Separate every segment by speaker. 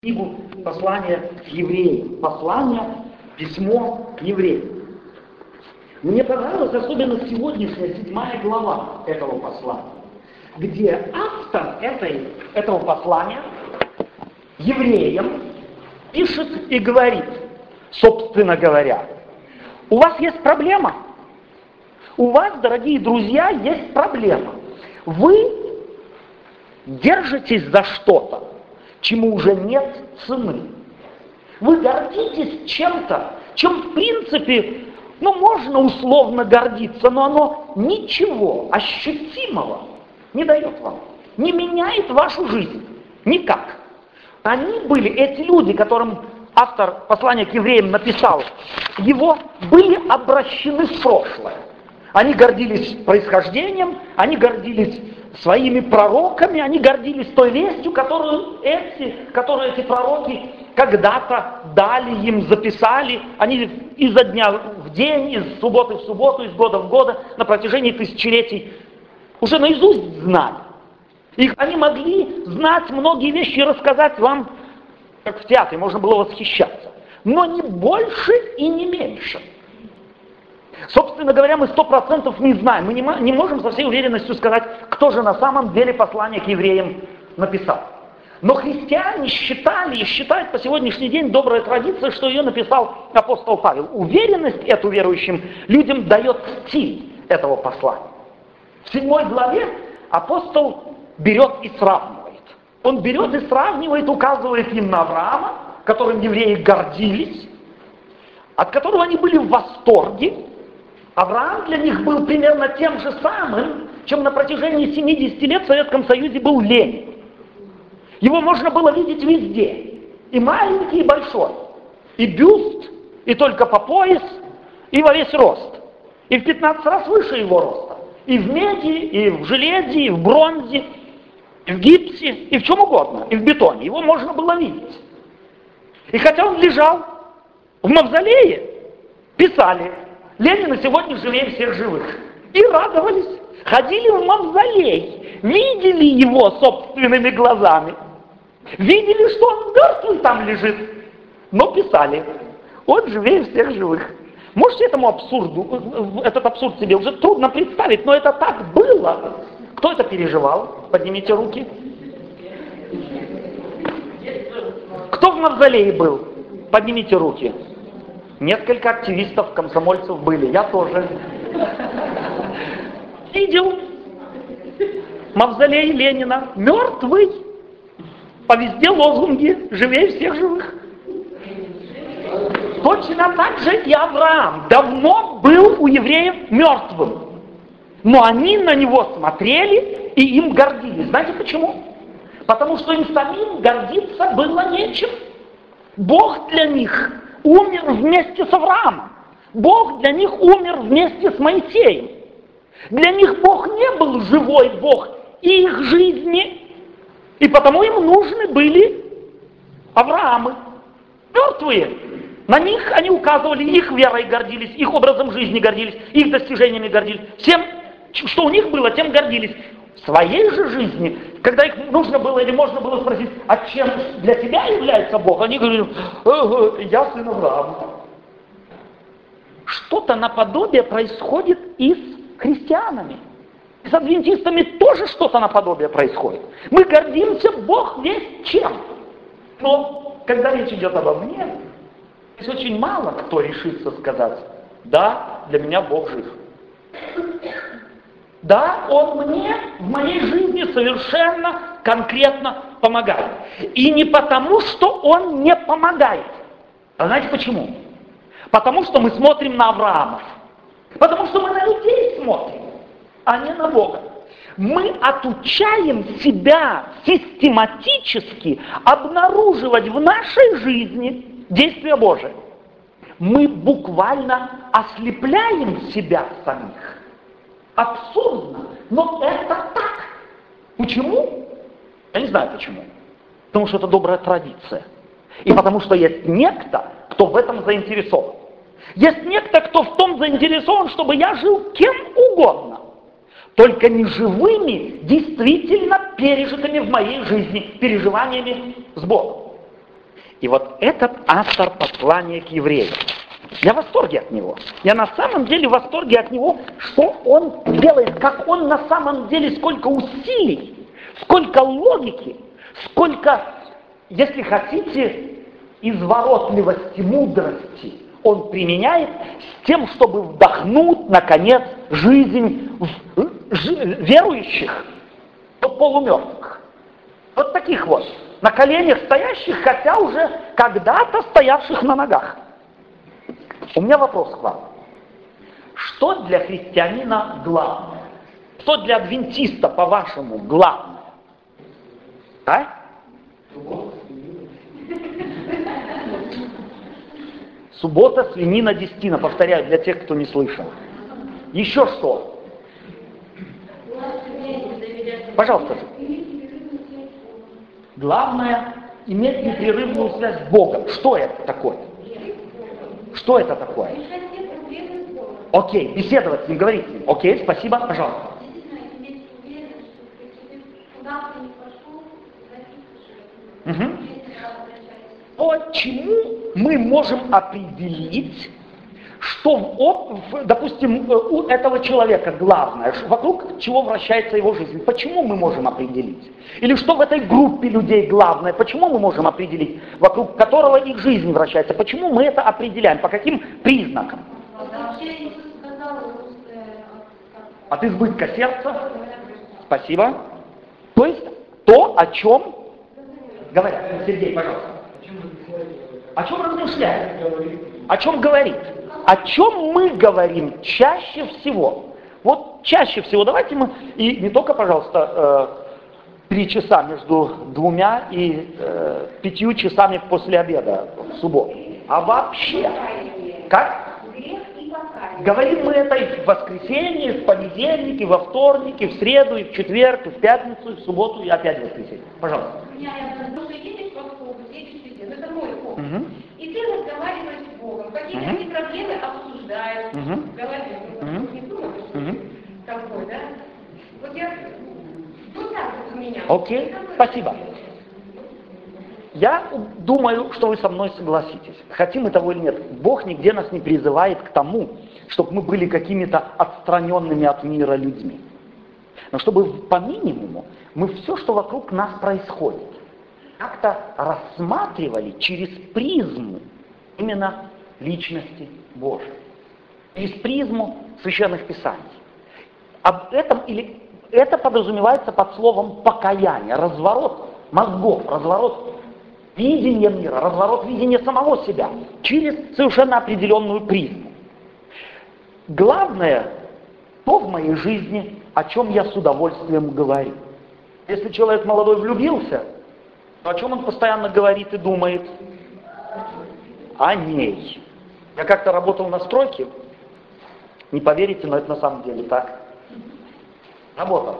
Speaker 1: книгу послания к евреям. Послание, письмо евреям. Мне понравилась особенно сегодняшняя седьмая глава этого послания, где автор этой, этого послания евреям пишет и говорит, собственно говоря, у вас есть проблема. У вас, дорогие друзья, есть проблема. Вы держитесь за что-то чему уже нет цены. Вы гордитесь чем-то, чем в принципе, ну можно условно гордиться, но оно ничего ощутимого не дает вам, не меняет вашу жизнь. Никак. Они были, эти люди, которым автор послания к евреям написал, его были обращены в прошлое. Они гордились происхождением, они гордились своими пророками, они гордились той вестью, которую эти, которую эти пророки когда-то дали им, записали. Они изо дня в день, из субботы в субботу, из года в года, на протяжении тысячелетий уже наизусть знали. Их, они могли знать многие вещи и рассказать вам, как в театре, можно было восхищаться. Но не больше и не меньше. Собственно говоря, мы сто процентов не знаем, мы не, можем со всей уверенностью сказать, кто же на самом деле послание к евреям написал. Но христиане считали и считают по сегодняшний день добрая традиция, что ее написал апостол Павел. Уверенность эту верующим людям дает стиль этого послания. В седьмой главе апостол берет и сравнивает. Он берет и сравнивает, указывает им на Авраама, которым евреи гордились, от которого они были в восторге, Авраам для них был примерно тем же самым, чем на протяжении 70 лет в Советском Союзе был Ленин. Его можно было видеть везде. И маленький, и большой. И бюст, и только по пояс, и во весь рост. И в 15 раз выше его роста. И в меди, и в железе, и в бронзе, и в гипсе, и в чем угодно, и в бетоне. Его можно было видеть. И хотя он лежал в мавзолее, писали, Ленина сегодня живее всех живых. И радовались. Ходили в мавзолей, видели его собственными глазами. Видели, что он мертвый там лежит. Но писали, он живее всех живых. Можете этому абсурду, этот абсурд себе уже трудно представить, но это так было. Кто это переживал? Поднимите руки. Кто в мавзолее был? Поднимите руки. Несколько активистов, комсомольцев были, я тоже. Видел мавзолей Ленина, мертвый, по везде лозунги, живее всех живых. Точно так же и Авраам давно был у евреев мертвым. Но они на него смотрели и им гордились. Знаете почему? Потому что им самим гордиться было нечем. Бог для них умер вместе с Авраамом. Бог для них умер вместе с Моисеем. Для них Бог не был живой Бог их жизни, и потому им нужны были Авраамы, мертвые. На них они указывали, их верой гордились, их образом жизни гордились, их достижениями гордились. Всем, что у них было, тем гордились. Своей же жизни, когда их нужно было или можно было спросить, а чем для тебя является Бог, они говорили, я сын Авраама. Что-то наподобие происходит и с христианами. И с адвентистами тоже что-то наподобие происходит. Мы гордимся Бог весь чем. Но когда речь идет обо мне, здесь очень мало кто решится сказать, да, для меня Бог жив. Да, он мне в моей жизни совершенно конкретно помогает. И не потому, что он не помогает. А знаете почему? Потому что мы смотрим на Авраамов. Потому что мы на людей смотрим, а не на Бога. Мы отучаем себя систематически обнаруживать в нашей жизни действия Божие. Мы буквально ослепляем себя самих абсурдно, но это так. Почему? Я не знаю почему. Потому что это добрая традиция. И потому что есть некто, кто в этом заинтересован. Есть некто, кто в том заинтересован, чтобы я жил кем угодно. Только не живыми, действительно пережитыми в моей жизни переживаниями с Богом. И вот этот автор послания к евреям. Я в восторге от него. Я на самом деле в восторге от него, что он делает, как он на самом деле, сколько усилий, сколько логики, сколько, если хотите, изворотливости, мудрости он применяет с тем, чтобы вдохнуть, наконец, жизнь в верующих, полумертвых. Вот таких вот, на коленях стоящих, хотя уже когда-то стоявших на ногах. У меня вопрос к вам. Что для христианина главное? Что для адвентиста, по-вашему, главное? А? Суббота, свинина, десятина. Повторяю для тех, кто не слышал. Еще что? Пожалуйста. Главное иметь непрерывную связь с Богом. Что это такое? Что это такое? Окей, беседовать с ним, говорить с ним. Окей, спасибо, пожалуйста. Угу. Почему мы можем определить, что, допустим, у этого человека главное, вокруг чего вращается его жизнь? Почему мы можем определить? Или что в этой группе людей главное? Почему мы можем определить, вокруг которого их жизнь вращается? Почему мы это определяем? По каким признакам? От избытка сердца? Спасибо. То есть то, о чем говорят. Сергей, пожалуйста. О чем размышляет? О чем говорит? О чем мы говорим чаще всего? Вот чаще всего, давайте мы, и не только, пожалуйста, э, три часа между двумя и э, пятью часами после обеда в субботу, а вообще, как? Говорим мы это и в воскресенье, в понедельник, и во вторник, и в среду, и в четверг, и в пятницу, и в субботу, и опять в воскресенье. Пожалуйста. У меня едешь в автобус, едешь везде, это мой. Угу. И ты разговариваешь Богом, какие-то угу. проблемы обсуждаешь угу. в голове. Угу. Не думаешь, угу. такой, да? Вот я, вот так вот у меня. Окей, спасибо. Я думаю, что вы со мной согласитесь. Хотим мы того или нет. Бог нигде нас не призывает к тому, чтобы мы были какими-то отстраненными от мира людьми. Но чтобы по минимуму мы все, что вокруг нас происходит, как-то рассматривали через призму именно личности Божьей. Через призму священных писаний. Об этом или это подразумевается под словом покаяние, разворот мозгов, разворот видения мира, разворот видения самого себя через совершенно определенную призму. Главное, то в моей жизни, о чем я с удовольствием говорю. Если человек молодой влюбился, то о чем он постоянно говорит и думает? О ней. Я как-то работал на стройке, не поверите, но это на самом деле так. Работал.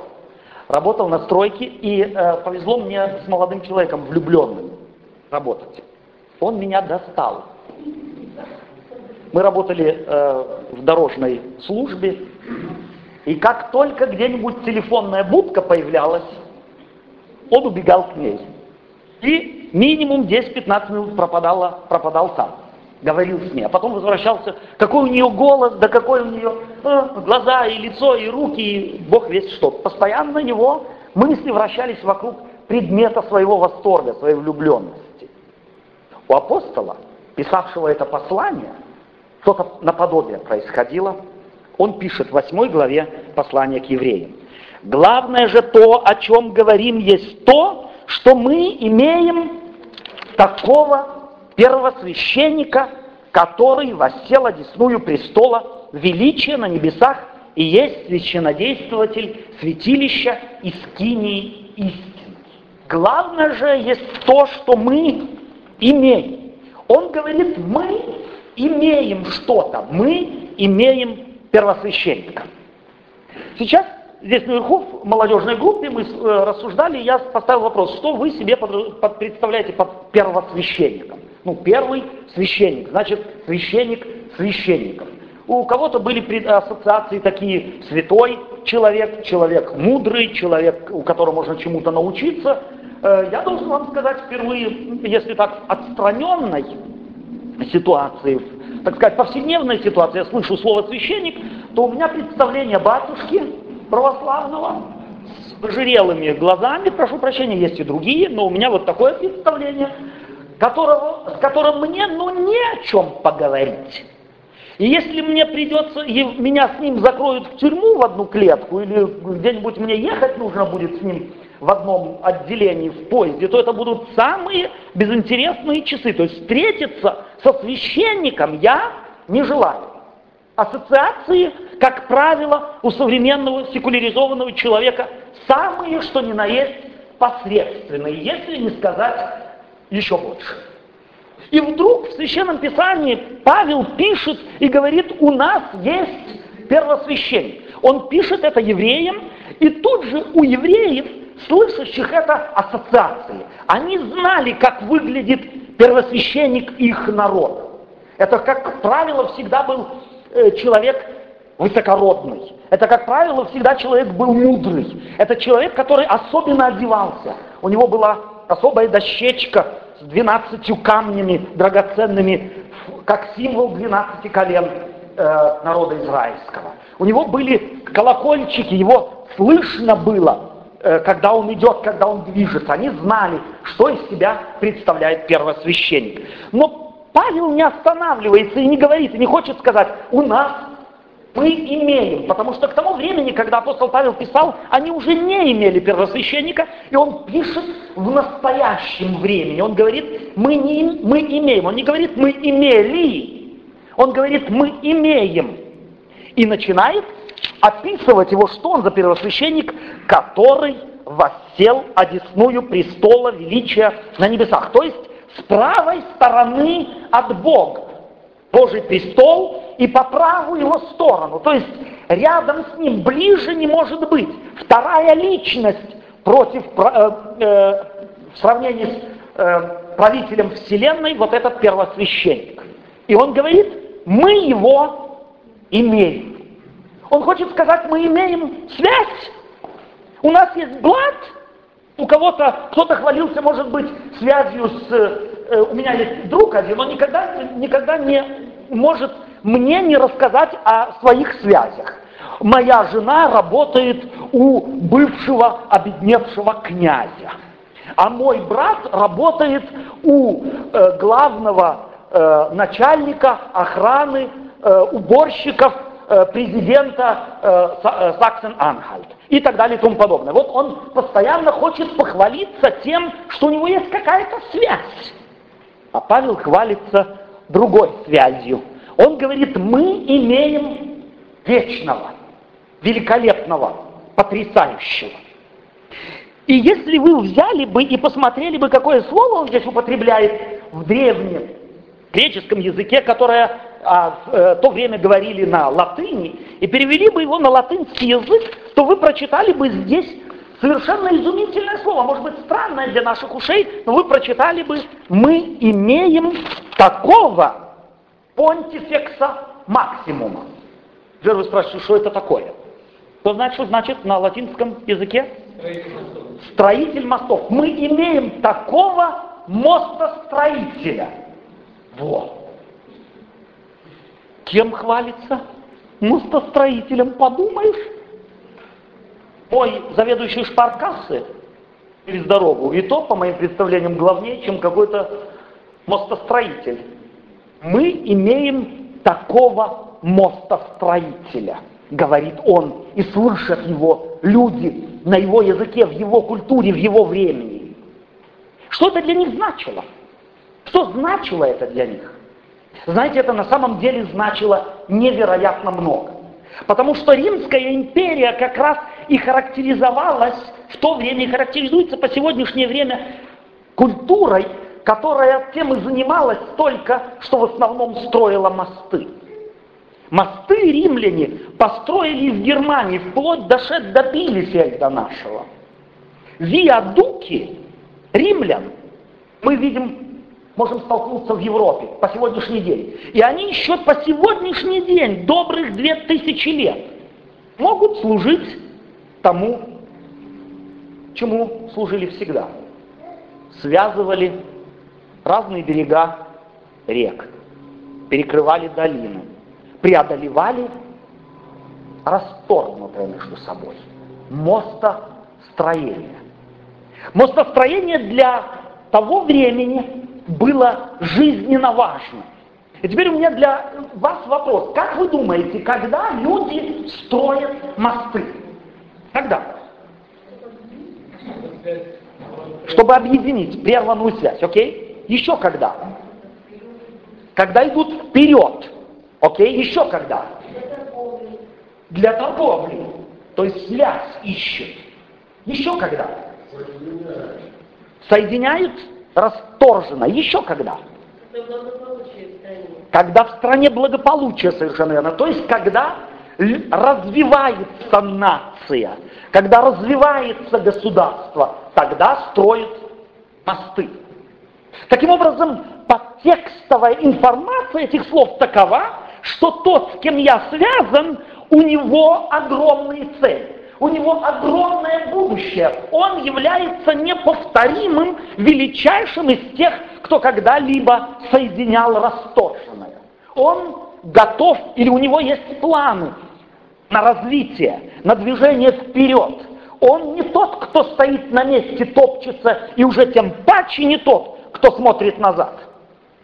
Speaker 1: Работал на стройке, и э, повезло мне с молодым человеком, влюбленным, работать. Он меня достал. Мы работали э, в дорожной службе, и как только где-нибудь телефонная будка появлялась, он убегал к ней. И минимум 10-15 минут пропадало, пропадал сам. Говорил с ней, а потом возвращался, какой у нее голос, да какой у нее э, глаза и лицо, и руки, и бог весь что. Постоянно на него мысли вращались вокруг предмета своего восторга, своей влюбленности. У апостола, писавшего это послание, что-то наподобие происходило. Он пишет в 8 главе послания к евреям. Главное же то, о чем говорим, есть то, что мы имеем такого первосвященника, который воссел одесную престола величия на небесах и есть священодействователь святилища и истины. Главное же есть то, что мы имеем. Он говорит, мы имеем что-то, мы имеем первосвященника. Сейчас здесь наверху в молодежной группе мы э, рассуждали, я поставил вопрос, что вы себе представляете под первосвященником? Ну, первый священник, значит, священник священников. У кого-то были ассоциации такие, святой человек, человек мудрый, человек, у которого можно чему-то научиться, э, я должен вам сказать впервые, если так отстраненной ситуации, так сказать, повседневной ситуации, я слышу слово священник, то у меня представление батюшки православного с жирелыми глазами, прошу прощения, есть и другие, но у меня вот такое представление, которого, с которым мне ну не о чем поговорить. И если мне придется, и меня с ним закроют в тюрьму в одну клетку, или где-нибудь мне ехать нужно будет с ним в одном отделении в поезде, то это будут самые безинтересные часы. То есть встретиться со священником я не желаю. Ассоциации, как правило, у современного секуляризованного человека самые, что ни на есть, посредственные, если не сказать еще больше. И вдруг в Священном Писании Павел пишет и говорит, у нас есть первосвященник. Он пишет это евреям, и тут же у евреев, слышащих это ассоциации, они знали, как выглядит первосвященник их народа. Это, как правило, всегда был э, человек высокородный. Это, как правило, всегда человек был мудрый. Это человек, который особенно одевался. У него была особая дощечка с двенадцатью камнями драгоценными, как символ двенадцати колен э, народа израильского. У него были колокольчики, его слышно было, э, когда он идет, когда он движется. Они знали, что из себя представляет первосвященник. Но Павел не останавливается и не говорит, и не хочет сказать, у нас мы имеем, потому что к тому времени, когда апостол Павел писал, они уже не имели первосвященника, и он пишет в настоящем времени. Он говорит, мы, не, мы имеем. Он не говорит, мы имели. Он говорит, мы имеем. И начинает описывать его, что он за первосвященник, который воссел одесную престола величия на небесах. То есть с правой стороны от Бога. Божий престол и по правую его сторону. То есть рядом с ним, ближе не может быть. Вторая личность против, э, э, в сравнении с э, правителем Вселенной, вот этот первосвященник. И он говорит, мы его имеем. Он хочет сказать, мы имеем связь. У нас есть блат, у кого-то, кто-то хвалился, может быть, связью с... Э, у меня есть друг один, он никогда, никогда не может мне не рассказать о своих связях. Моя жена работает у бывшего обедневшего князя, а мой брат работает у э, главного э, начальника охраны э, уборщиков э, президента э, э Саксен-Анхальт и так далее и тому подобное. Вот он постоянно хочет похвалиться тем, что у него есть какая-то связь. А Павел хвалится другой связью – он говорит, мы имеем вечного, великолепного, потрясающего. И если вы взяли бы и посмотрели бы, какое слово он здесь употребляет в древнем греческом языке, которое а, в э, то время говорили на латыни, и перевели бы его на латынский язык, то вы прочитали бы здесь совершенно изумительное слово, может быть странное для наших ушей, но вы прочитали бы «мы имеем такого понтифекса максимума. Теперь вы спрашиваете, что это такое? Что значит, что значит на латинском языке? Строитель мостов. Мы имеем такого мостостроителя. Вот. Кем хвалится? Мостостроителем, подумаешь? Мой заведующий шпаркассы через дорогу, и то, по моим представлениям, главнее, чем какой-то мостостроитель мы имеем такого мостостроителя, говорит он, и слышат его люди на его языке, в его культуре, в его времени. Что это для них значило? Что значило это для них? Знаете, это на самом деле значило невероятно много. Потому что Римская империя как раз и характеризовалась, в то время и характеризуется по сегодняшнее время культурой, которая тем и занималась только, что в основном строила мосты. Мосты римляне построили в Германии, вплоть дошед до Билефельда нашего. Виадуки римлян мы видим, можем столкнуться в Европе по сегодняшний день. И они еще по сегодняшний день, добрых две тысячи лет, могут служить тому, чему служили всегда связывали разные берега рек, перекрывали долины, преодолевали расторгнутое между собой мостостроение. Мостостроение для того времени было жизненно важно. И теперь у меня для вас вопрос. Как вы думаете, когда люди строят мосты? Когда? Чтобы объединить прерванную связь, окей? Еще когда? Когда идут вперед, окей? Еще когда? Для торговли. То есть связь ищет. Еще когда? Соединяют расторжено. Еще когда? Когда в стране благополучие совершенно верно. То есть когда развивается нация, когда развивается государство, тогда строят мосты. Таким образом, подтекстовая информация этих слов такова, что тот, с кем я связан, у него огромные цели. У него огромное будущее. Он является неповторимым, величайшим из тех, кто когда-либо соединял расторженное. Он готов, или у него есть планы на развитие, на движение вперед. Он не тот, кто стоит на месте, топчется, и уже тем паче не тот, кто смотрит назад.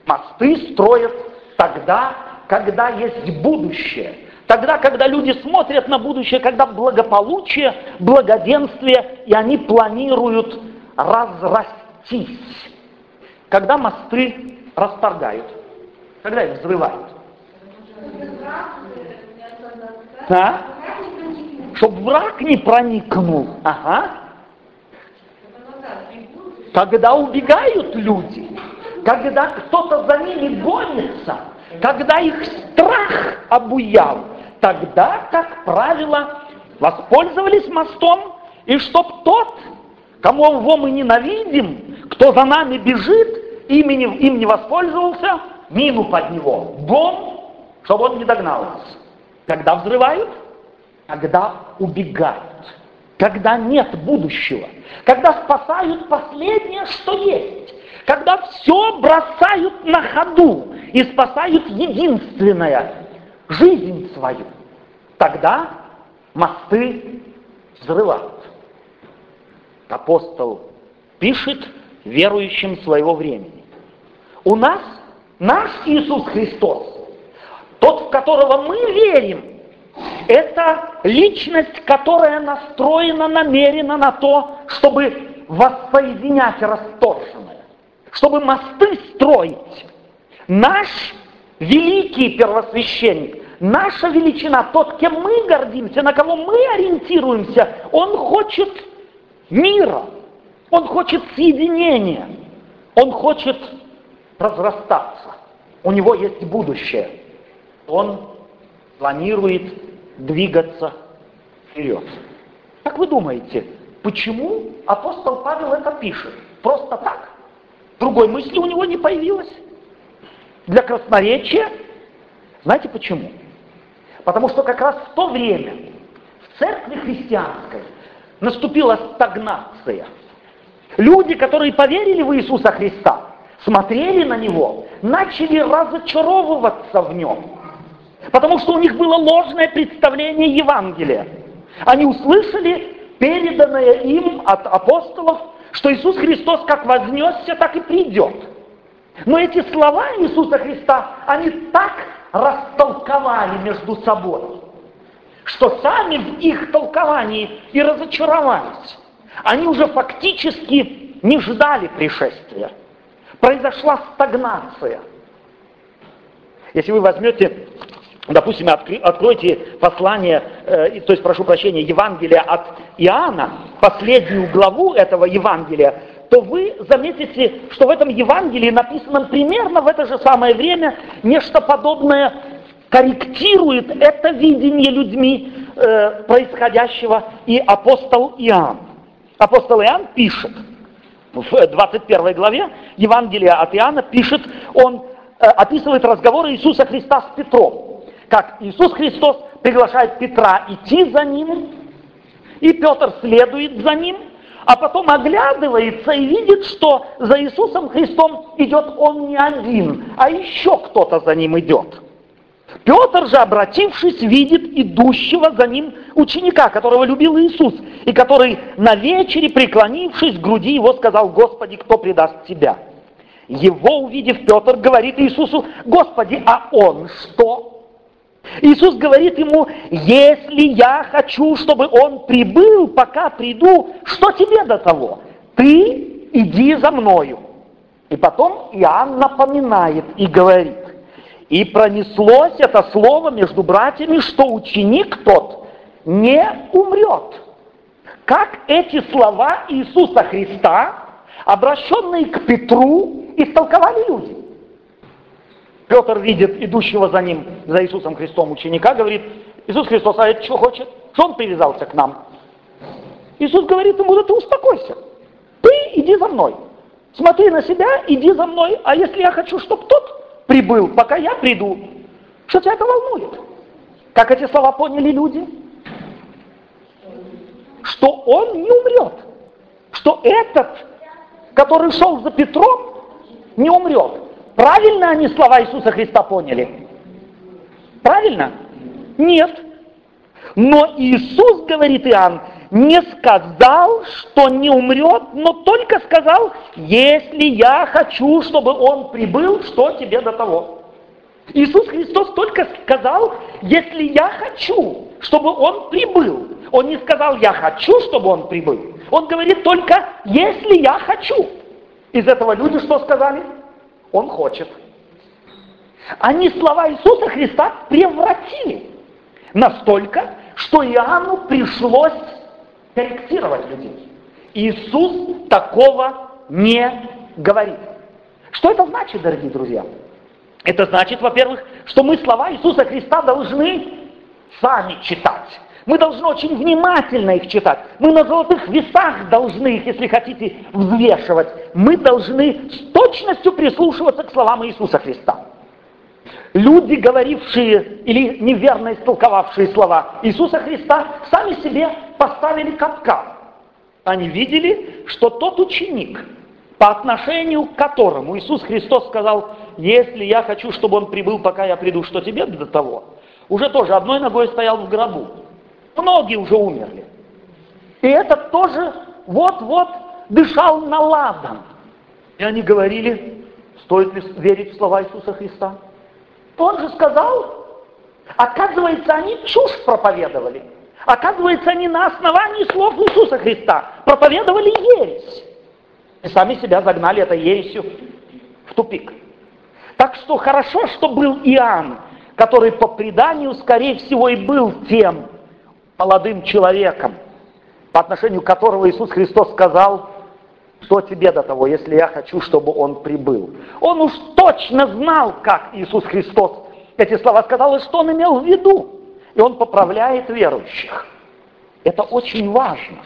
Speaker 1: Мосты строят тогда, когда есть будущее. Тогда, когда люди смотрят на будущее, когда благополучие, благоденствие, и они планируют разрастись. Когда мосты расторгают, когда их взрывают. А? Чтобы враг не проникнул. Ага. Когда убегают люди, когда кто-то за ними гонится, когда их страх обуял, тогда, как правило, воспользовались мостом, и чтоб тот, кому его мы ненавидим, кто за нами бежит, имени, им не воспользовался, мину под него, бомб, чтобы он не догнал нас. Когда взрывают, когда убегают, когда нет будущего, когда спасают последнее, что есть, когда все бросают на ходу и спасают единственное – жизнь свою, тогда мосты взрывают. Апостол пишет верующим своего времени. У нас наш Иисус Христос, тот, в которого мы верим, это личность, которая настроена намеренно на то, чтобы воссоединять расторженное, чтобы мосты строить. Наш великий первосвященник, наша величина, тот, кем мы гордимся, на кого мы ориентируемся, он хочет мира, он хочет соединения, он хочет разрастаться. У него есть будущее. Он планирует двигаться вперед. Как вы думаете, почему апостол Павел это пишет? Просто так? Другой мысли у него не появилось? Для красноречия? Знаете почему? Потому что как раз в то время в церкви христианской наступила стагнация. Люди, которые поверили в Иисуса Христа, смотрели на Него, начали разочаровываться в Нем. Потому что у них было ложное представление Евангелия. Они услышали переданное им от апостолов, что Иисус Христос как вознесся, так и придет. Но эти слова Иисуса Христа, они так растолковали между собой, что сами в их толковании и разочаровались. Они уже фактически не ждали пришествия. Произошла стагнация. Если вы возьмете Допустим, откройте послание, э, то есть, прошу прощения, Евангелие от Иоанна, последнюю главу этого Евангелия, то вы заметите, что в этом Евангелии написано примерно в это же самое время нечто подобное корректирует это видение людьми э, происходящего и апостол Иоанн. Апостол Иоанн пишет, в 21 главе Евангелия от Иоанна пишет, он э, описывает разговоры Иисуса Христа с Петром как Иисус Христос приглашает Петра идти за ним, и Петр следует за ним, а потом оглядывается и видит, что за Иисусом Христом идет он не один, а еще кто-то за ним идет. Петр же, обратившись, видит идущего за ним ученика, которого любил Иисус, и который на вечере, преклонившись к груди его, сказал, «Господи, кто предаст тебя?» Его увидев, Петр говорит Иисусу, «Господи, а он что?» Иисус говорит ему, если я хочу, чтобы он прибыл, пока приду, что тебе до того? Ты иди за мною. И потом Иоанн напоминает и говорит, и пронеслось это слово между братьями, что ученик тот не умрет. Как эти слова Иисуса Христа, обращенные к Петру, истолковали люди. Петр видит идущего за ним, за Иисусом Христом ученика, говорит, Иисус Христос, а это что хочет? Что он привязался к нам? Иисус говорит ему, да ты успокойся. Ты иди за мной. Смотри на себя, иди за мной. А если я хочу, чтобы тот прибыл, пока я приду, что тебя это волнует? Как эти слова поняли люди? Что он не умрет. Что этот, который шел за Петром, не умрет. Правильно они слова Иисуса Христа поняли? Правильно? Нет. Но Иисус, говорит Иоанн, не сказал, что не умрет, но только сказал, если я хочу, чтобы он прибыл, что тебе до того? Иисус Христос только сказал, если я хочу, чтобы он прибыл. Он не сказал, я хочу, чтобы он прибыл. Он говорит только, если я хочу. Из этого люди что сказали? Он хочет. Они слова Иисуса Христа превратили настолько, что Иоанну пришлось корректировать людей. Иисус такого не говорит. Что это значит, дорогие друзья? Это значит, во-первых, что мы слова Иисуса Христа должны сами читать. Мы должны очень внимательно их читать. Мы на золотых весах должны их, если хотите, взвешивать. Мы должны с точностью прислушиваться к словам Иисуса Христа. Люди, говорившие или неверно истолковавшие слова Иисуса Христа, сами себе поставили капкан. Они видели, что тот ученик, по отношению к которому Иисус Христос сказал, если я хочу, чтобы он прибыл, пока я приду, что тебе до того, уже тоже одной ногой стоял в гробу. Многие уже умерли. И этот тоже вот-вот дышал на ладан. И они говорили, стоит ли верить в слова Иисуса Христа? Он же сказал, оказывается, они чушь проповедовали. Оказывается, они на основании слов Иисуса Христа проповедовали ересь. И сами себя загнали этой ересью в тупик. Так что хорошо, что был Иоанн, который по преданию, скорее всего, и был тем, молодым человеком, по отношению которого Иисус Христос сказал, что тебе до того, если я хочу, чтобы он прибыл. Он уж точно знал, как Иисус Христос эти слова сказал, и что он имел в виду. И он поправляет верующих. Это очень важно.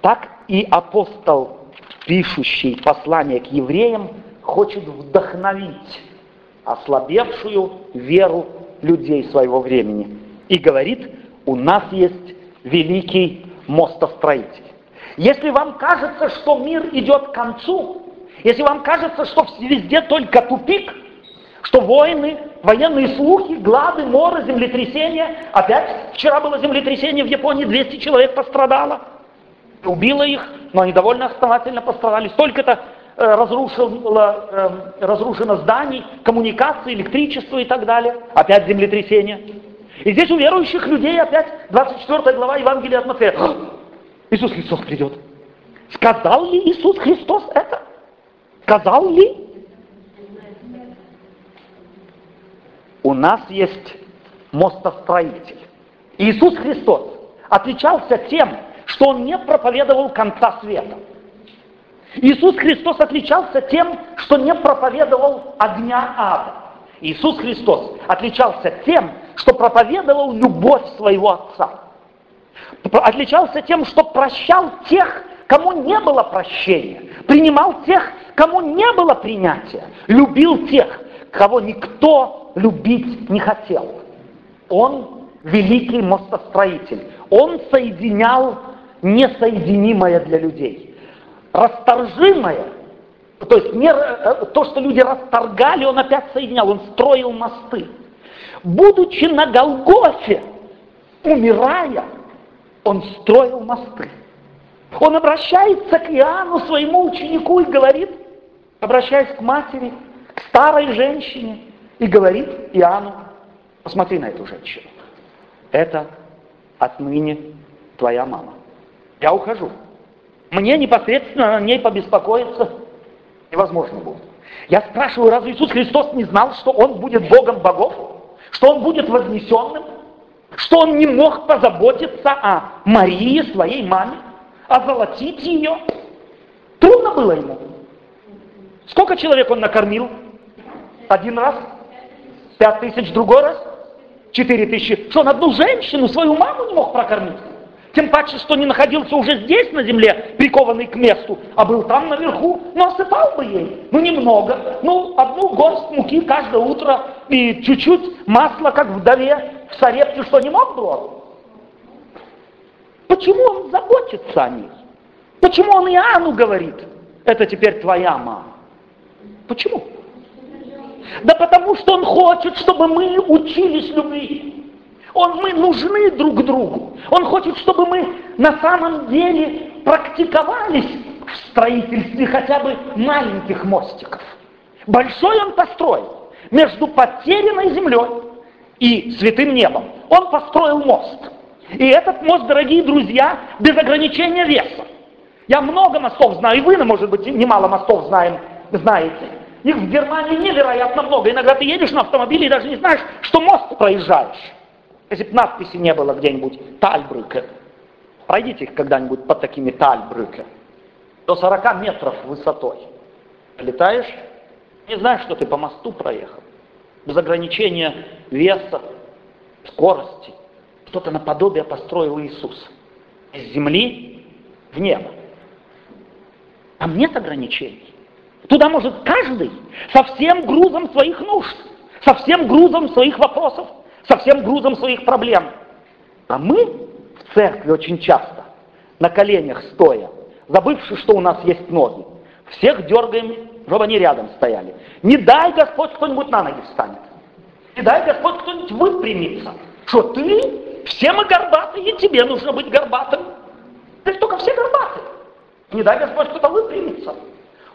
Speaker 1: Так и апостол, пишущий послание к евреям, хочет вдохновить ослабевшую веру людей своего времени. И говорит, у нас есть великий мостостроитель. Если вам кажется, что мир идет к концу, если вам кажется, что везде только тупик, что войны, военные слухи, глады, моры, землетрясения, опять вчера было землетрясение в Японии, 200 человек пострадало, убило их, но они довольно основательно пострадали. Столько-то э, разрушило, э, разрушено зданий, коммуникации, электричество и так далее. Опять землетрясение. И здесь у верующих людей опять 24 глава Евангелия от Матфея. Иисус Христос придет. Сказал ли Иисус Христос это? Сказал ли? У нас есть мостостроитель. Иисус Христос отличался тем, что Он не проповедовал конца света. Иисус Христос отличался тем, что не проповедовал огня ада. Иисус Христос отличался тем, что проповедовал любовь своего Отца. Отличался тем, что прощал тех, кому не было прощения, принимал тех, кому не было принятия, любил тех, кого никто любить не хотел. Он великий мостостроитель. Он соединял несоединимое для людей. Расторжимое, то есть не, э, то, что люди расторгали, он опять соединял, он строил мосты. Будучи на Голгофе, умирая, он строил мосты. Он обращается к Иоанну, своему ученику, и говорит, обращаясь к матери, к старой женщине, и говорит Иоанну, посмотри на эту женщину. Это отныне твоя мама. Я ухожу. Мне непосредственно о ней побеспокоиться невозможно будет. Я спрашиваю, разве Иисус Христос не знал, что Он будет Богом богов? Что Он будет вознесенным? Что Он не мог позаботиться о Марии, своей маме? Озолотить ее? Трудно было ему. Сколько человек он накормил? Один раз? Пять тысяч другой раз? Четыре тысячи. Что он одну женщину, свою маму не мог прокормить? Тем паче, что не находился уже здесь, на земле, прикованный к месту, а был там наверху, но осыпал бы ей. Ну, немного. Ну, одну горсть муки каждое утро и чуть-чуть масла, как вдове в Сарепте, что не мог было? Почему он заботится о них? Почему он Иоанну говорит, это теперь твоя мама? Почему? Да потому что он хочет, чтобы мы учились любви. Он, мы нужны друг другу. Он хочет, чтобы мы на самом деле практиковались в строительстве хотя бы маленьких мостиков. Большой он построил между потерянной землей и святым небом. Он построил мост. И этот мост, дорогие друзья, без ограничения веса. Я много мостов знаю, и вы, может быть, немало мостов знаем, знаете. Их в Германии невероятно много. Иногда ты едешь на автомобиле и даже не знаешь, что мост проезжаешь. Если бы надписи не было где-нибудь «Тальбрюке», пройдите их когда-нибудь под такими «Тальбрюке», до 40 метров высотой. Летаешь, не знаешь, что ты по мосту проехал. Без ограничения веса, скорости. Что-то наподобие построил Иисус. Из земли в небо. Там нет ограничений. Туда может каждый со всем грузом своих нужд, со всем грузом своих вопросов со всем грузом своих проблем. А мы в церкви очень часто, на коленях стоя, забывши, что у нас есть ноги, всех дергаем, чтобы они рядом стояли. Не дай Господь кто-нибудь на ноги встанет. Не дай Господь кто-нибудь выпрямится. Что ты, все мы горбатые, и тебе нужно быть горбатым. Ты только все горбатые. Не дай Господь кто-то выпрямится.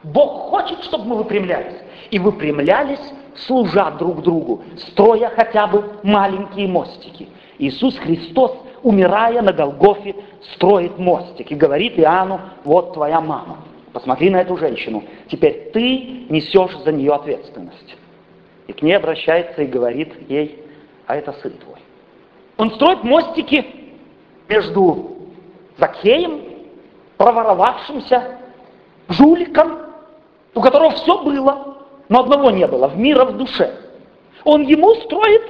Speaker 1: Бог хочет, чтобы мы выпрямлялись. И выпрямлялись, служа друг другу, строя хотя бы маленькие мостики. Иисус Христос, умирая на Голгофе, строит мостик и говорит Иоанну, вот твоя мама. Посмотри на эту женщину. Теперь ты несешь за нее ответственность. И к ней обращается и говорит ей, а это сын твой. Он строит мостики между Закхеем, проворовавшимся, жуликом, у которого все было, но одного не было, в мира в душе. Он ему строит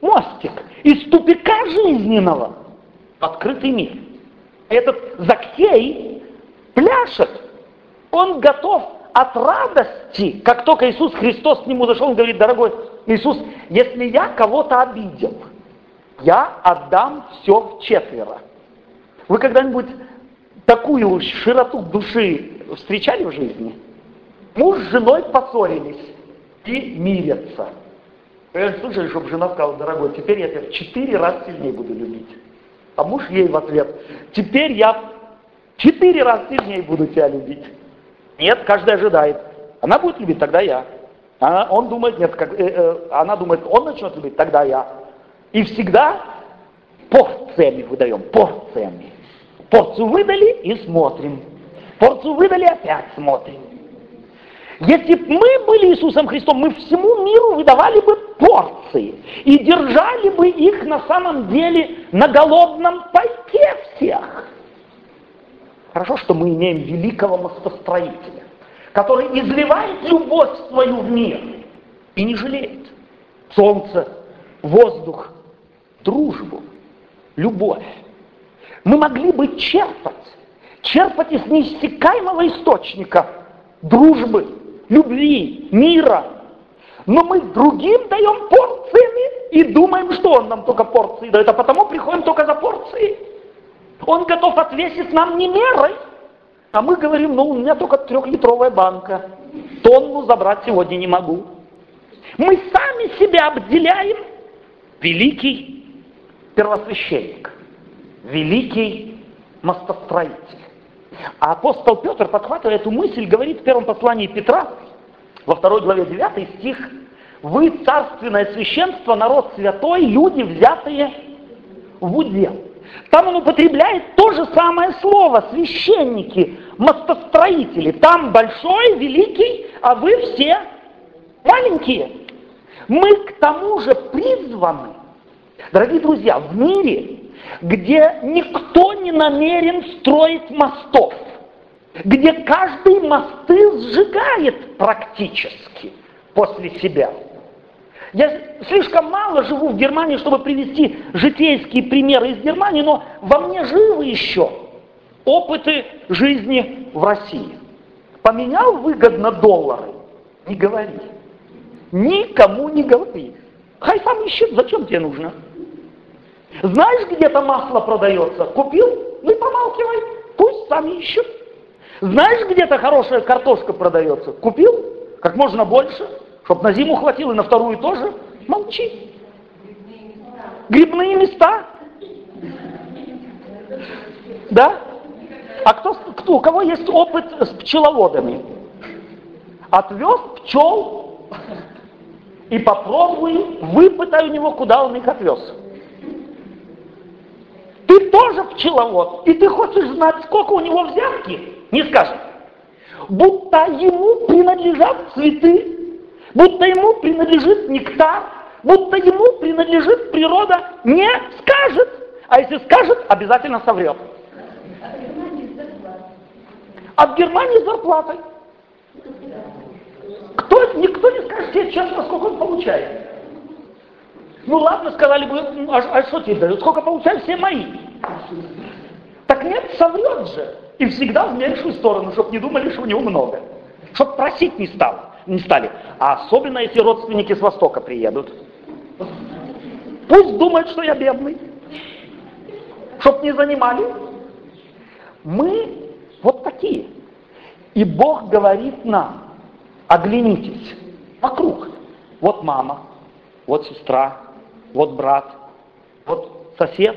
Speaker 1: мостик из тупика жизненного в открытый мир. Этот Закхей пляшет, он готов от радости, как только Иисус Христос к нему зашел, он говорит, дорогой Иисус, если я кого-то обидел, я отдам все в четверо. Вы когда-нибудь такую широту души встречали в жизни? Муж с женой поссорились и мирятся. Я слышали, чтобы жена сказала, дорогой, теперь я тебя в четыре раза сильнее буду любить. А муж ей в ответ, теперь я четыре раза сильнее буду тебя любить. Нет, каждый ожидает. Она будет любить, тогда я. А он думает, нет, как, э, э, она думает, он начнет любить, тогда я. И всегда порциями выдаем, порциями. Порцию выдали и смотрим. Порцию выдали, опять смотрим. Если бы мы были Иисусом Христом, мы всему миру выдавали бы порции и держали бы их на самом деле на голодном пайке всех. Хорошо, что мы имеем великого мостостроителя, который изливает любовь свою в мир и не жалеет. Солнце, воздух, дружбу, любовь. Мы могли бы черпать, черпать из неиссякаемого источника дружбы, любви, мира. Но мы другим даем порциями и думаем, что он нам только порции дает, а потому приходим только за порцией. Он готов отвесить нам не мерой, а мы говорим, ну у меня только трехлитровая банка, тонну забрать сегодня не могу. Мы сами себя обделяем. Великий первосвященник, великий мостостроитель. А апостол Петр, подхватывая эту мысль, говорит в первом послании Петра, во второй главе 9 стих, «Вы царственное священство, народ святой, люди, взятые в удел». Там он употребляет то же самое слово, священники, мостостроители. Там большой, великий, а вы все маленькие. Мы к тому же призваны, дорогие друзья, в мире, где никто не намерен строить мостов, где каждый мосты сжигает практически после себя. Я слишком мало живу в Германии, чтобы привести житейские примеры из Германии, но во мне живы еще опыты жизни в России. Поменял выгодно доллары? Не говори. Никому не говори. Хай сам ищет, зачем тебе нужно? Знаешь, где-то масло продается? Купил? Ну и помалкивай. Пусть сам ищут. Знаешь, где-то хорошая картошка продается? Купил? Как можно больше, чтобы на зиму хватило, и на вторую тоже. Молчи. Грибные места. Да? А кто, кто, у кого есть опыт с пчеловодами? Отвез пчел и попробуй, выпытай у него, куда он их отвез. Ты тоже пчеловод, и ты хочешь знать, сколько у него взятки? Не скажет. Будто ему принадлежат цветы, будто ему принадлежит нектар, будто ему принадлежит природа, не скажет. А если скажет, обязательно соврет. В Германии с зарплатой. Кто, никто не скажет тебе честно, сколько он получает. Ну ладно, сказали бы, а, а что тебе дают? Сколько получают все мои? Так нет, соврет же. И всегда в меньшую сторону, чтобы не думали, что у него много. Чтоб просить не, стал, не стали. А особенно, если родственники с Востока приедут. Пусть думают, что я бедный. Чтоб не занимали. Мы вот такие. И Бог говорит нам, оглянитесь вокруг. Вот мама, вот сестра, вот брат, вот сосед,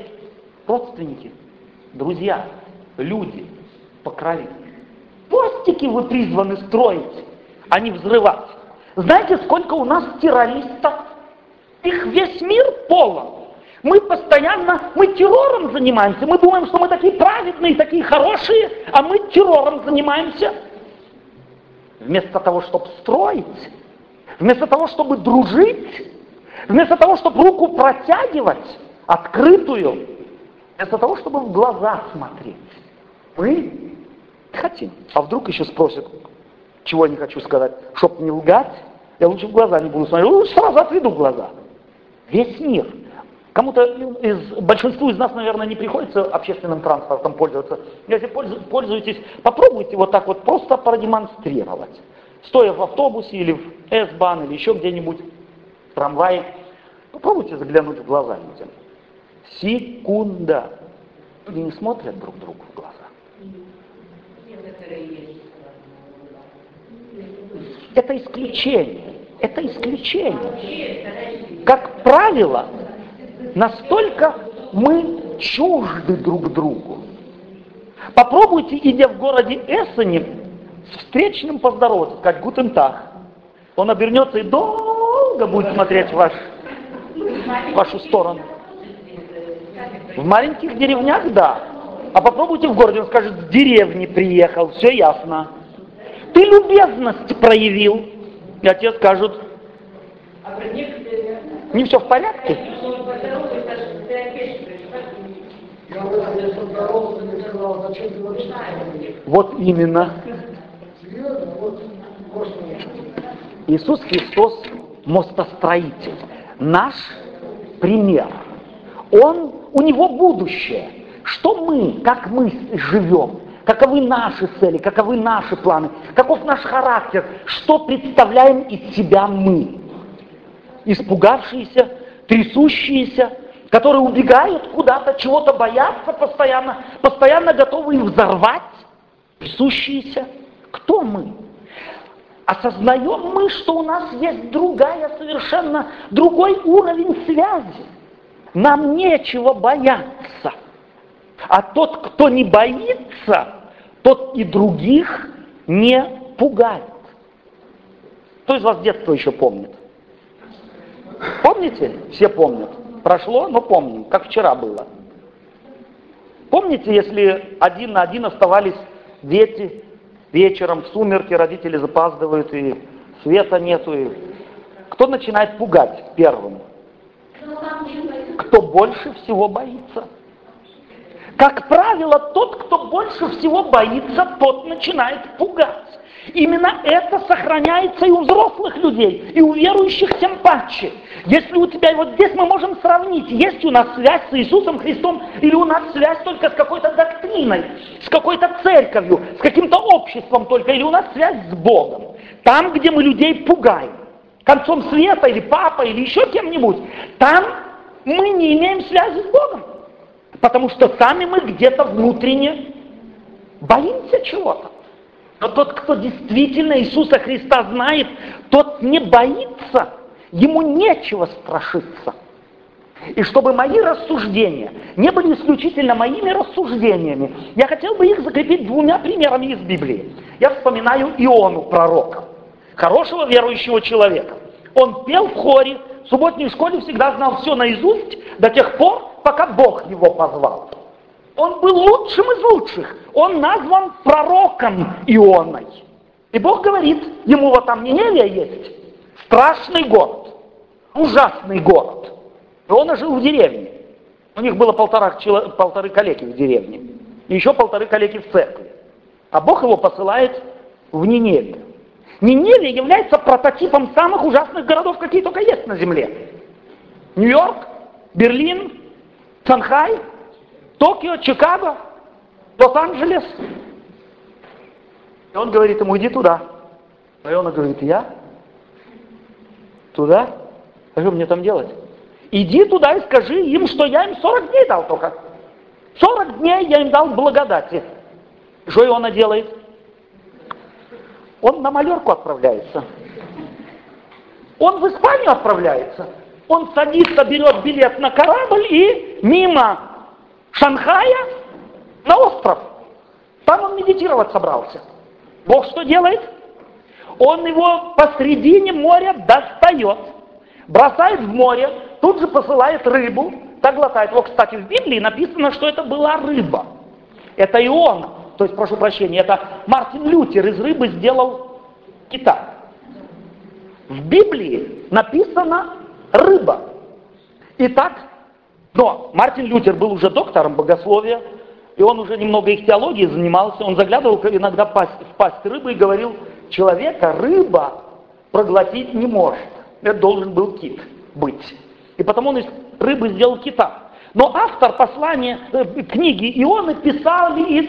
Speaker 1: родственники, друзья, люди, покровители. Постики вы призваны строить, а не взрывать. Знаете, сколько у нас террористов? Их весь мир полон. Мы постоянно, мы террором занимаемся. Мы думаем, что мы такие праведные, такие хорошие, а мы террором занимаемся. Вместо того, чтобы строить, вместо того, чтобы дружить, Вместо того, чтобы руку протягивать, открытую, вместо того, чтобы в глаза смотреть, мы хотим. А вдруг еще спросят, чего я не хочу сказать, чтобы не лгать, я лучше в глаза не буду смотреть, лучше сразу отведу глаза. Весь мир. Кому-то из, большинству из нас, наверное, не приходится общественным транспортом пользоваться. Если пользуетесь, попробуйте вот так вот просто продемонстрировать. Стоя в автобусе или в S-бан или еще где-нибудь, трамвае. Попробуйте заглянуть в глаза людям. Секунда. Люди не смотрят друг другу в глаза. Это исключение. Это исключение. Как правило, настолько мы чужды друг другу. Попробуйте, идя в городе Эссене, с встречным поздороваться, как Гутентах. Он обернется и долго будет смотреть в, ваш, в вашу сторону. В маленьких деревнях, да. А попробуйте в городе, он скажет, с деревни приехал, все ясно. Ты любезность проявил. И отец скажет, не все в порядке? Вот именно. Иисус Христос мостостроитель, наш пример. Он, у него будущее. Что мы, как мы живем, каковы наши цели, каковы наши планы, каков наш характер, что представляем из себя мы. Испугавшиеся, трясущиеся, которые убегают куда-то, чего-то боятся постоянно, постоянно готовы их взорвать, присущиеся. Кто мы? Осознаем мы, что у нас есть другая, совершенно другой уровень связи. Нам нечего бояться. А тот, кто не боится, тот и других не пугает. Кто из вас детство еще помнит? Помните? Все помнят. Прошло, но помним, как вчера было. Помните, если один на один оставались дети, вечером в сумерки родители запаздывают, и света нету, и кто начинает пугать первым? Кто больше всего боится? Как правило, тот, кто больше всего боится, тот начинает пугать. Именно это сохраняется и у взрослых людей, и у верующих тем паче. Если у тебя, вот здесь мы можем сравнить, есть у нас связь с Иисусом Христом, или у нас связь только с какой-то доктриной, с какой-то церковью, с каким-то обществом только, или у нас связь с Богом. Там, где мы людей пугаем, концом света, или папой, или еще кем-нибудь, там мы не имеем связи с Богом. Потому что сами мы где-то внутренне боимся чего-то. Но тот, кто действительно Иисуса Христа знает, тот не боится, ему нечего страшиться. И чтобы мои рассуждения не были исключительно моими рассуждениями, я хотел бы их закрепить двумя примерами из Библии. Я вспоминаю Иону, пророка, хорошего верующего человека. Он пел в хоре, в субботней школе всегда знал все наизусть до тех пор, пока Бог его позвал. Он был лучшим из лучших. Он назван пророком Ионой. И Бог говорит, ему вот там Ниневия есть, страшный город, ужасный город. И он жил в деревне. У них было полтора, полторы калеки в деревне. И еще полторы калеки в церкви. А Бог его посылает в Ниневию. Ниневия является прототипом самых ужасных городов, какие только есть на земле. Нью-Йорк, Берлин, Шанхай, Токио, Чикаго, Лос-Анджелес. И он говорит ему, иди туда. А он говорит, я? Туда? А что мне там делать? Иди туда и скажи им, что я им 40 дней дал только. 40 дней я им дал благодати. Что Иона делает? Он на малерку отправляется. Он в Испанию отправляется. Он садится, берет билет на корабль и мимо Шанхая на остров. Там он медитировать собрался. Бог что делает? Он его посредине моря достает, бросает в море, тут же посылает рыбу, так глотает его. Кстати, в Библии написано, что это была рыба. Это Иона. То есть, прошу прощения, это Мартин Лютер из рыбы сделал кита. В Библии написано рыба. Итак, но Мартин Лютер был уже доктором богословия, и он уже немного их теологией занимался, он заглядывал иногда в пасть, в пасть рыбы и говорил, человека рыба проглотить не может. Это должен был кит быть. И потому он из рыбы сделал кита. Но автор послания, э, книги Ионы писал из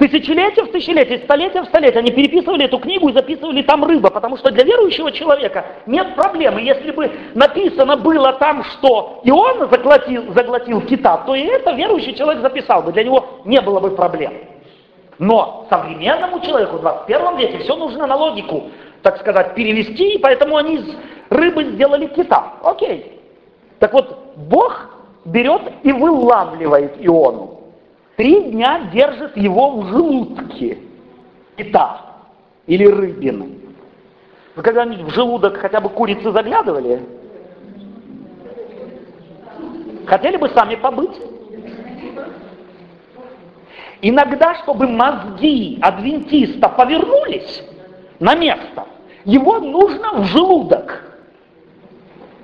Speaker 1: Тысячелетия в тысячелетие, столетия в столетие. Они переписывали эту книгу и записывали там рыба, потому что для верующего человека нет проблемы. Если бы написано было там, что и он заглотил, заглотил кита, то и это верующий человек записал бы. Для него не было бы проблем. Но современному человеку в 21 веке все нужно на логику, так сказать, перевести, и поэтому они из рыбы сделали кита. Окей. Так вот, Бог берет и вылавливает Иону. Три дня держит его в желудке кита или рыбины. Вы когда-нибудь в желудок хотя бы курицы заглядывали? Хотели бы сами побыть? Иногда, чтобы мозги адвентиста повернулись на место, его нужно в желудок.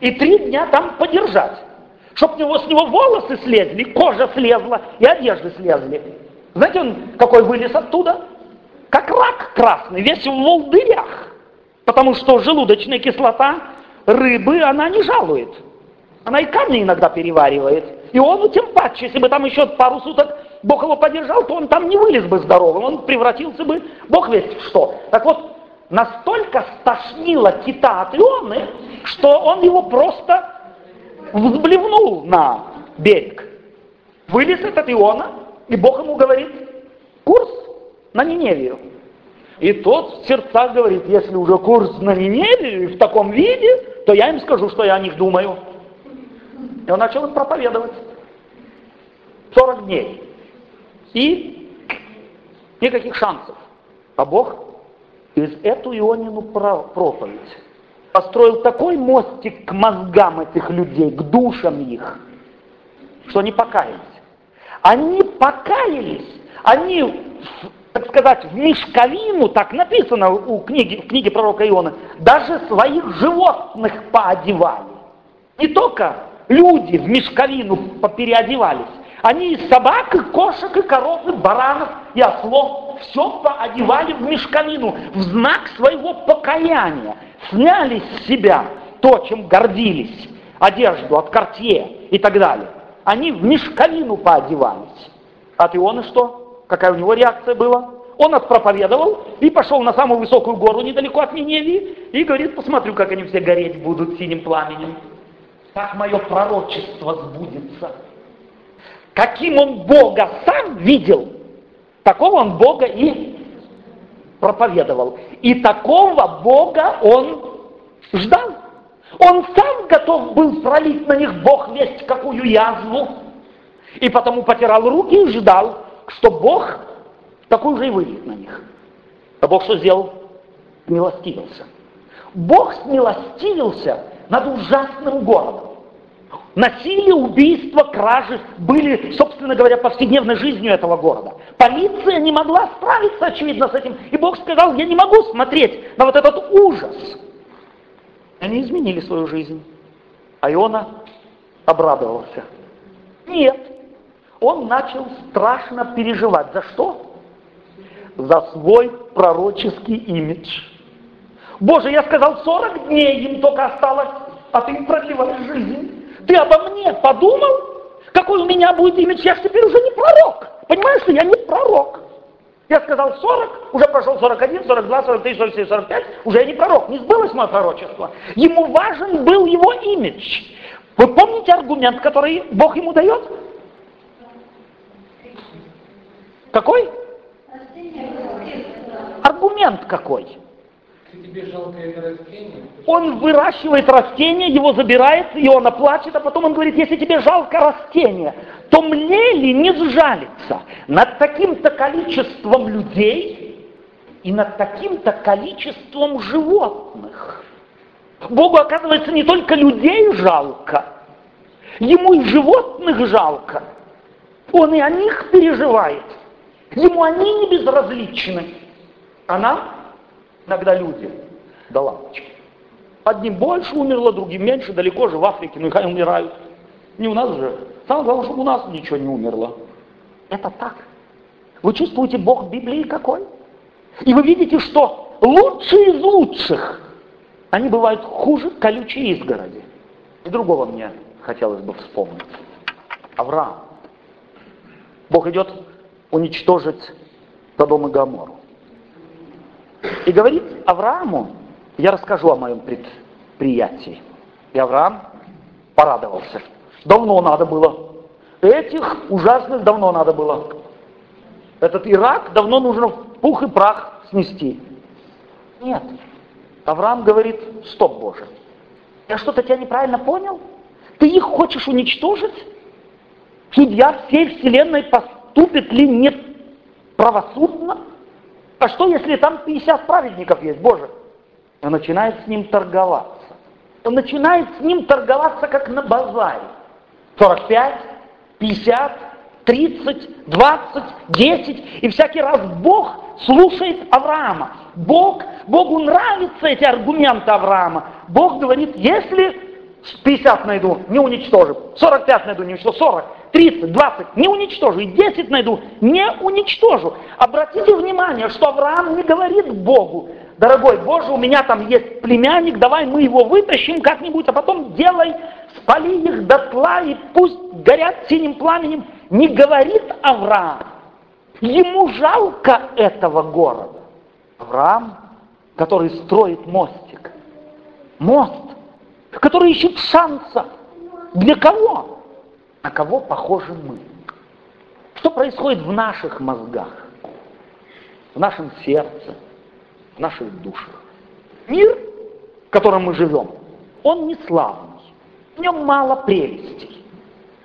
Speaker 1: И три дня там подержать чтобы него, с него волосы слезли, кожа слезла и одежды слезли. Знаете, он какой вылез оттуда? Как рак красный, весь в волдырях. Потому что желудочная кислота рыбы, она не жалует. Она и камни иногда переваривает. И он, тем паче, если бы там еще пару суток Бог его поддержал, то он там не вылез бы здоровым, он превратился бы, Бог весть что. Так вот, настолько стошнило кита от Ионы, что он его просто взблевнул на берег. Вылез этот Иона, и Бог ему говорит, курс на Ниневию. И тот в сердцах говорит, если уже курс на Ниневию в таком виде, то я им скажу, что я о них думаю. И он начал им проповедовать. 40 дней. И никаких шансов. А Бог из эту Ионину проповедь построил такой мостик к мозгам этих людей, к душам их, что они покаялись. Они покаялись, они, так сказать, в мешковину, так написано у книги, в книге пророка Иона, даже своих животных поодевали. Не только люди в мешковину переодевались, они и собак, и кошек, и коров, и баранов, и ослов все поодевали в мешковину в знак своего покаяния. Сняли с себя то, чем гордились, одежду от кортье и так далее. Они в мешковину поодевались. А ты что? Какая у него реакция была? Он отпроповедовал и пошел на самую высокую гору недалеко от Миневии и говорит, посмотрю, как они все гореть будут синим пламенем. Как мое пророчество сбудется каким он Бога сам видел, такого он Бога и проповедовал. И такого Бога он ждал. Он сам готов был пролить на них Бог весть какую язву. И потому потирал руки и ждал, что Бог такой же и выльет на них. А Бог что сделал? Милостивился. Бог смилостивился над ужасным городом. Насилие, убийства, кражи были, собственно говоря, повседневной жизнью этого города. Полиция не могла справиться, очевидно, с этим. И Бог сказал, я не могу смотреть на вот этот ужас. Они изменили свою жизнь. А Иона обрадовался. Нет. Он начал страшно переживать. За что? За свой пророческий имидж. Боже, я сказал, 40 дней им только осталось, а ты им продлеваешь жизнь. Ты обо мне подумал? Какой у меня будет имидж? Я же теперь уже не пророк. Понимаешь, что я не пророк. Я сказал 40, уже прошел 41, 42, 43, 44, 45, уже я не пророк, не сбылось мое пророчество. Ему важен был его имидж. Вы помните аргумент, который Бог ему дает? Какой? Аргумент какой? Он выращивает растение, его забирает, и он оплачет, а потом он говорит, если тебе жалко растение, то мне ли не сжалиться над таким-то количеством людей и над таким-то количеством животных? Богу, оказывается, не только людей жалко, ему и животных жалко. Он и о них переживает. Ему они не безразличны. А нам иногда люди, да лампочки. Одним больше умерло, другим меньше, далеко же в Африке, ну и хай умирают. Не у нас же. Самое главное, чтобы у нас ничего не умерло. Это так. Вы чувствуете Бог Библии какой? И вы видите, что лучшие из лучших, они бывают хуже колючей изгороди. И другого мне хотелось бы вспомнить. Авраам. Бог идет уничтожить Содом и Гамору. И говорит Аврааму, я расскажу о моем предприятии. И Авраам порадовался. Давно надо было. Этих ужасных давно надо было. Этот Ирак давно нужно в пух и прах снести. Нет. Авраам говорит, стоп, Боже. Я что-то тебя неправильно понял? Ты их хочешь уничтожить? Судья всей вселенной поступит ли не правосудно? А что, если там 50 праведников есть, Боже? Он начинает с ним торговаться. Он начинает с ним торговаться, как на базаре. 45, 50, 30, 20, 10. И всякий раз Бог слушает Авраама. Бог, Богу нравятся эти аргументы Авраама. Бог говорит, если 50 найду, не уничтожу. 45 найду, не уничтожу. 40. 30, 20, не уничтожу, и 10 найду, не уничтожу. Обратите внимание, что Авраам не говорит Богу, дорогой Боже, у меня там есть племянник, давай мы его вытащим как-нибудь, а потом делай, спали их дотла и пусть горят синим пламенем. Не говорит Авраам. Ему жалко этого города. Авраам, который строит мостик, мост, который ищет шанса Для кого? На кого похожи мы? Что происходит в наших мозгах, в нашем сердце, в наших душах? Мир, в котором мы живем, он не славный, в нем мало прелестей.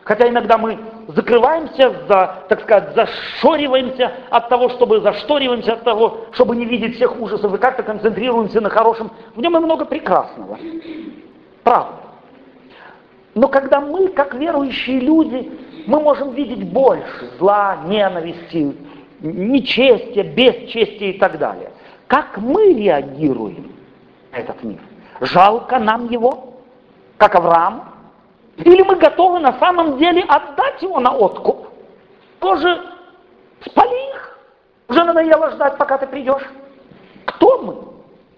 Speaker 1: Хотя иногда мы закрываемся, за, так сказать, зашориваемся от того, чтобы зашториваемся от того, чтобы не видеть всех ужасов, и как-то концентрируемся на хорошем. В нем и много прекрасного. Правда. Но когда мы, как верующие люди, мы можем видеть больше зла, ненависти, нечестия, бесчестия и так далее. Как мы реагируем на этот мир? Жалко нам его, как Авраам? Или мы готовы на самом деле отдать его на откуп? Тоже спали их. Уже надоело ждать, пока ты придешь. Кто мы?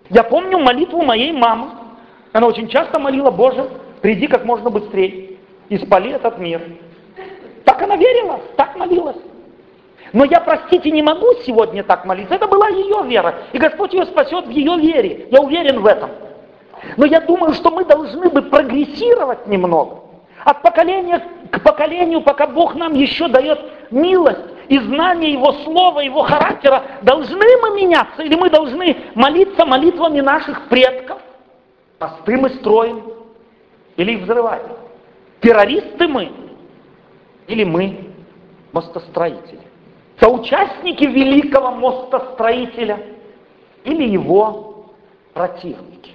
Speaker 1: Я помню молитву моей мамы. Она очень часто молила, Боже, приди как можно быстрее и спали этот мир. Так она верила, так молилась. Но я, простите, не могу сегодня так молиться. Это была ее вера. И Господь ее спасет в ее вере. Я уверен в этом. Но я думаю, что мы должны бы прогрессировать немного. От поколения к поколению, пока Бог нам еще дает милость и знание Его слова, Его характера, должны мы меняться или мы должны молиться молитвами наших предков? Посты мы строим или их взрываем? Террористы мы или мы мостостроители? Соучастники великого мостостроителя или его противники?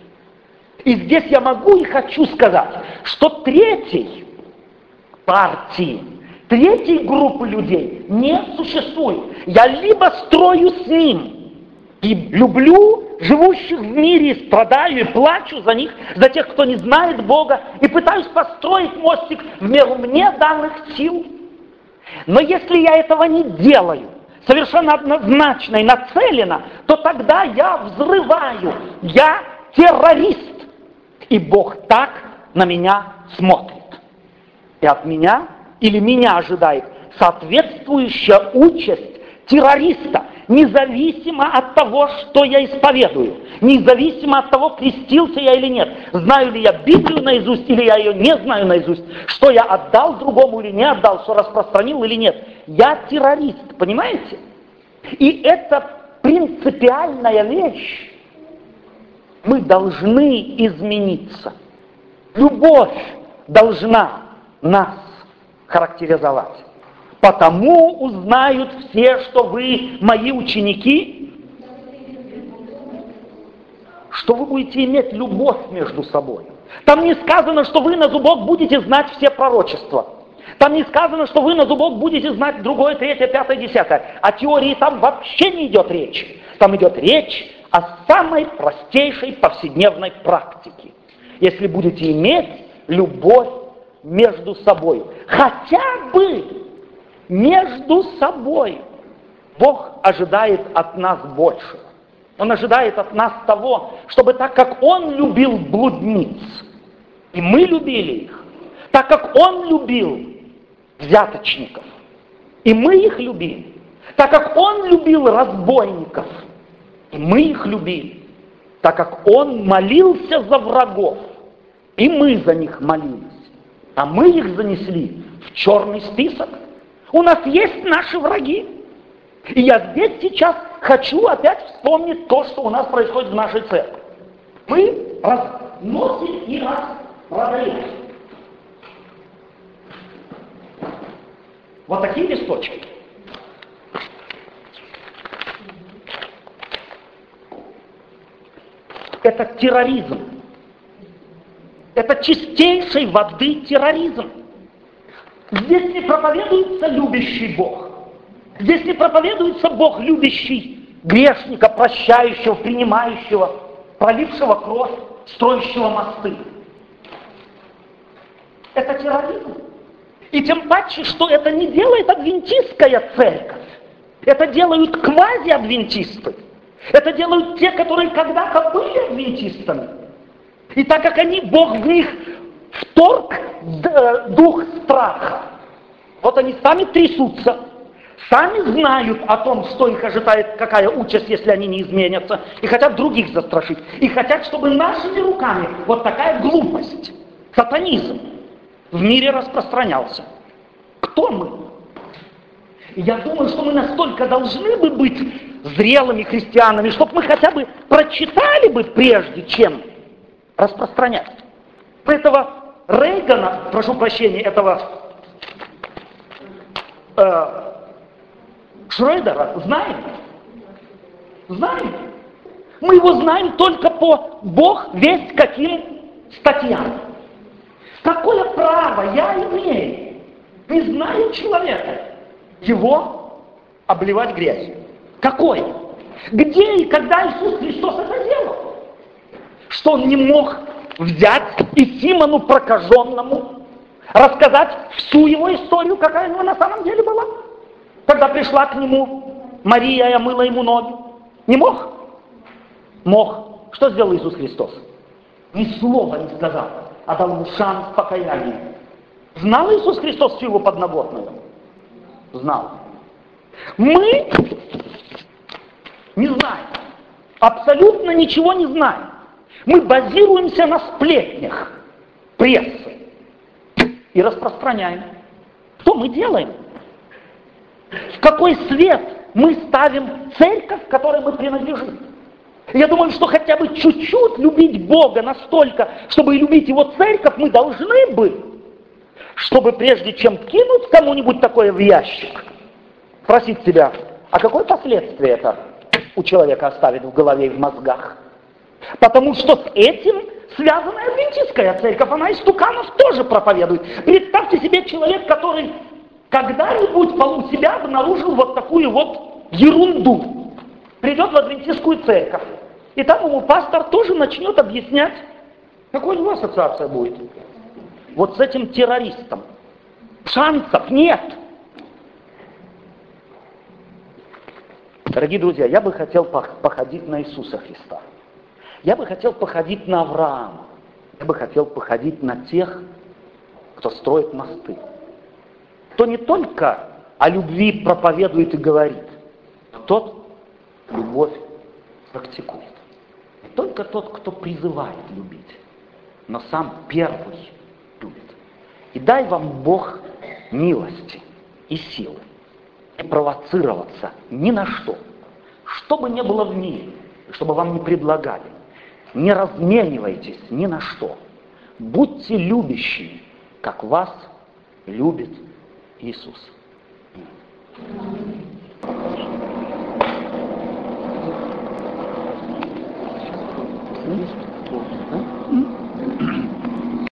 Speaker 1: И здесь я могу и хочу сказать, что третьей партии, третьей группы людей не существует. Я либо строю с ним и люблю живущих в мире, страдаю и плачу за них, за тех, кто не знает Бога, и пытаюсь построить мостик в меру мне данных сил. Но если я этого не делаю, совершенно однозначно и нацеленно, то тогда я взрываю, я террорист. И Бог так на меня смотрит. И от меня или меня ожидает соответствующая участь террориста, независимо от того, что я исповедую, независимо от того, крестился я или нет, знаю ли я Библию наизусть или я ее не знаю наизусть, что я отдал другому или не отдал, что распространил или нет. Я террорист, понимаете? И это принципиальная вещь мы должны измениться. Любовь должна нас характеризовать. Потому узнают все, что вы мои ученики, что вы будете иметь любовь между собой. Там не сказано, что вы на зубок будете знать все пророчества. Там не сказано, что вы на зубок будете знать другое, третье, пятое, десятое. О теории там вообще не идет речь. Там идет речь о самой простейшей повседневной практике. Если будете иметь любовь между собой, хотя бы между собой, Бог ожидает от нас большего. Он ожидает от нас того, чтобы так как Он любил блудниц, и мы любили их, так как Он любил взяточников, и мы их любили, так как Он любил разбойников – и мы их любили, так как он молился за врагов, и мы за них молились. А мы их занесли в черный список. У нас есть наши враги. И я здесь сейчас хочу опять вспомнить то, что у нас происходит в нашей церкви. Мы разносим и распродаем. Вот такие листочки. это терроризм. Это чистейшей воды терроризм. Здесь не проповедуется любящий Бог. Здесь не проповедуется Бог любящий грешника, прощающего, принимающего, пролившего кровь, строящего мосты. Это терроризм. И тем паче, что это не делает адвентистская церковь. Это делают квази-адвентисты. Это делают те, которые когда-то были адвентистами. И так как они, Бог в них вторг дух страха, вот они сами трясутся, сами знают о том, что их ожидает, какая участь, если они не изменятся, и хотят других застрашить. И хотят, чтобы нашими руками вот такая глупость, сатанизм, в мире распространялся. Кто мы? я думаю, что мы настолько должны бы быть зрелыми христианами, чтобы мы хотя бы прочитали бы прежде, чем распространять. Этого Рейгана, прошу прощения, этого э, Шрейдера знаем? Знаем. Мы его знаем только по Бог весть каким статьям. Какое право я имею, не знаю человека, его обливать грязью? Какое? Где и когда Иисус Христос это делал? Что он не мог взять и Симону прокаженному рассказать всю его историю, какая него на самом деле была? Когда пришла к нему Мария и омыла ему ноги. Не мог? Мог. Что сделал Иисус Христос? Ни слова не сказал, а дал ему шанс покаяния. Знал Иисус Христос всю его подноготную? Знал. Мы не знаем. Абсолютно ничего не знаем. Мы базируемся на сплетнях прессы и распространяем. Что мы делаем? В какой свет мы ставим церковь, которой мы принадлежим? Я думаю, что хотя бы чуть-чуть любить Бога настолько, чтобы любить Его церковь, мы должны бы, чтобы прежде чем кинуть кому-нибудь такое в ящик, спросить себя, а какое последствие это у человека оставит в голове и в мозгах? Потому что с этим связана адвентистская церковь, она из туканов тоже проповедует. Представьте себе человек, который когда-нибудь у себя обнаружил вот такую вот ерунду. Придет в адвентистскую церковь. И там ему пастор тоже начнет объяснять, какой у него ассоциация будет. Вот с этим террористом. Шансов нет. Дорогие друзья, я бы хотел походить на Иисуса Христа. Я бы хотел походить на Авраама. Я бы хотел походить на тех, кто строит мосты. Кто не только о любви проповедует и говорит, но тот любовь практикует. Не только тот, кто призывает любить, но сам первый любит. И дай вам Бог милости и силы не провоцироваться ни на что, что бы ни было в мире, чтобы вам не предлагали, не разменивайтесь ни на что. Будьте любящими, как вас любит Иисус. Mm-hmm.